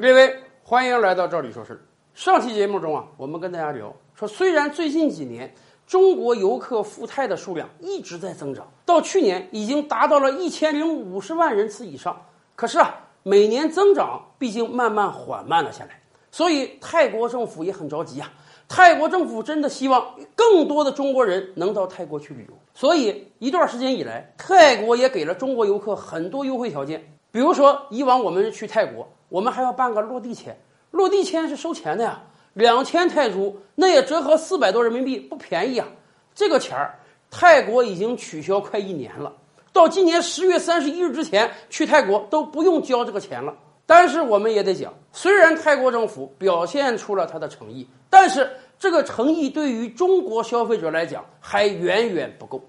列位，欢迎来到这里说事。上期节目中啊，我们跟大家聊说，虽然最近几年中国游客赴泰的数量一直在增长，到去年已经达到了一千零五十万人次以上，可是啊，每年增长毕竟慢慢缓慢了下来，所以泰国政府也很着急啊。泰国政府真的希望更多的中国人能到泰国去旅游，所以一段时间以来，泰国也给了中国游客很多优惠条件。比如说，以往我们去泰国，我们还要办个落地签，落地签是收钱的呀，两千泰铢，那也折合四百多人民币，不便宜啊。这个钱儿，泰国已经取消快一年了，到今年十月三十一日之前去泰国都不用交这个钱了。但是我们也得讲，虽然泰国政府表现出了他的诚意，但是这个诚意对于中国消费者来讲还远远不够。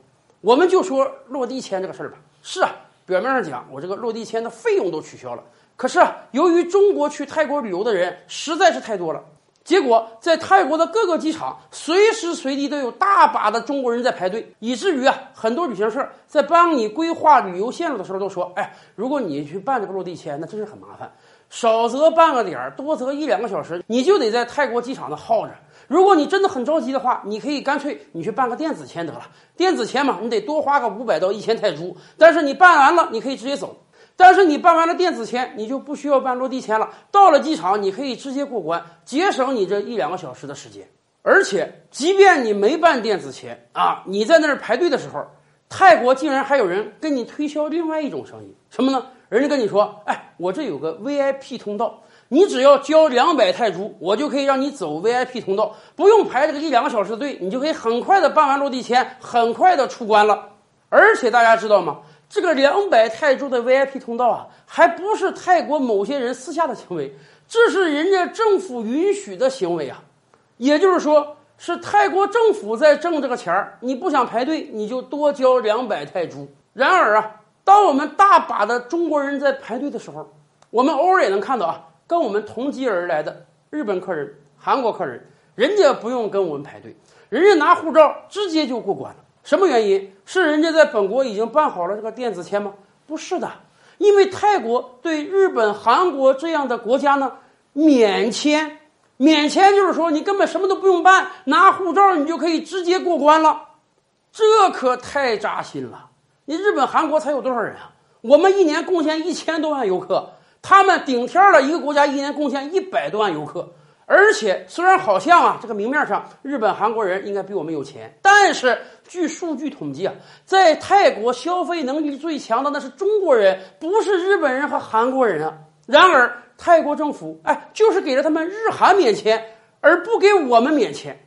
我们就说落地签这个事儿吧，是啊，表面上讲我这个落地签的费用都取消了，可是啊，由于中国去泰国旅游的人实在是太多了。结果，在泰国的各个机场，随时随地都有大把的中国人在排队，以至于啊，很多旅行社在帮你规划旅游线路的时候都说：“哎，如果你去办这个落地签，那真是很麻烦，少则半个点儿，多则一两个小时，你就得在泰国机场那耗着。如果你真的很着急的话，你可以干脆你去办个电子签得了。电子签嘛，你得多花个五百到一千泰铢，但是你办完了，你可以直接走。”但是你办完了电子签，你就不需要办落地签了。到了机场，你可以直接过关，节省你这一两个小时的时间。而且，即便你没办电子签啊，你在那儿排队的时候，泰国竟然还有人跟你推销另外一种生意，什么呢？人家跟你说：“哎，我这有个 VIP 通道，你只要交两百泰铢，我就可以让你走 VIP 通道，不用排这个一两个小时的队，你就可以很快的办完落地签，很快的出关了。而且大家知道吗？”这个两百泰铢的 VIP 通道啊，还不是泰国某些人私下的行为，这是人家政府允许的行为啊。也就是说，是泰国政府在挣这个钱儿。你不想排队，你就多交两百泰铢。然而啊，当我们大把的中国人在排队的时候，我们偶尔也能看到啊，跟我们同机而来的日本客人、韩国客人，人家不用跟我们排队，人家拿护照直接就过关了。什么原因？是人家在本国已经办好了这个电子签吗？不是的，因为泰国对日本、韩国这样的国家呢，免签，免签就是说你根本什么都不用办，拿护照你就可以直接过关了，这可太扎心了。你日本、韩国才有多少人啊？我们一年贡献一千多万游客，他们顶天了一个国家一年贡献一百多万游客。而且，虽然好像啊，这个明面上日本、韩国人应该比我们有钱，但是据数据统计啊，在泰国消费能力最强的那是中国人，不是日本人和韩国人啊。然而，泰国政府哎，就是给了他们日韩免签，而不给我们免签，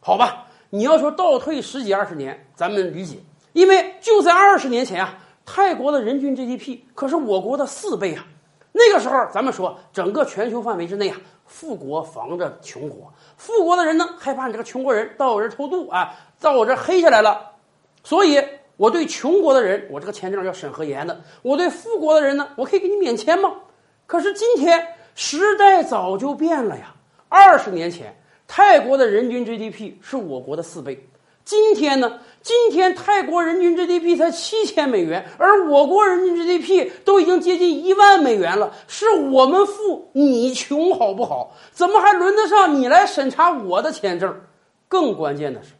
好吧？你要说倒退十几二十年，咱们理解，因为就在二十年前啊，泰国的人均 GDP 可是我国的四倍啊。那个时候，咱们说整个全球范围之内啊。富国防着穷国，富国的人呢害怕你这个穷国人到我这偷渡啊，到我这黑下来了，所以我对穷国的人，我这个签证要审核严的；我对富国的人呢，我可以给你免签吗？可是今天时代早就变了呀！二十年前，泰国的人均 GDP 是我国的四倍。今天呢？今天泰国人均 GDP 才七千美元，而我国人均 GDP 都已经接近一万美元了。是我们富，你穷，好不好？怎么还轮得上你来审查我的签证？更关键的是，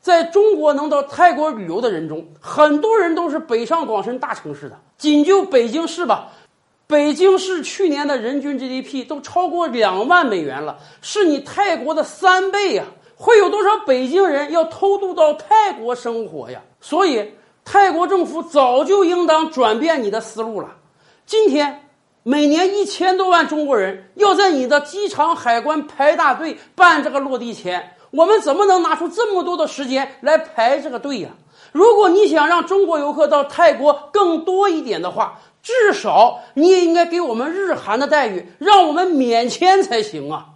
在中国能到泰国旅游的人中，很多人都是北上广深大城市的。仅就北京市吧，北京市去年的人均 GDP 都超过两万美元了，是你泰国的三倍呀。会有多少北京人要偷渡到泰国生活呀？所以泰国政府早就应当转变你的思路了。今天每年一千多万中国人要在你的机场海关排大队办这个落地签，我们怎么能拿出这么多的时间来排这个队呀？如果你想让中国游客到泰国更多一点的话，至少你也应该给我们日韩的待遇，让我们免签才行啊！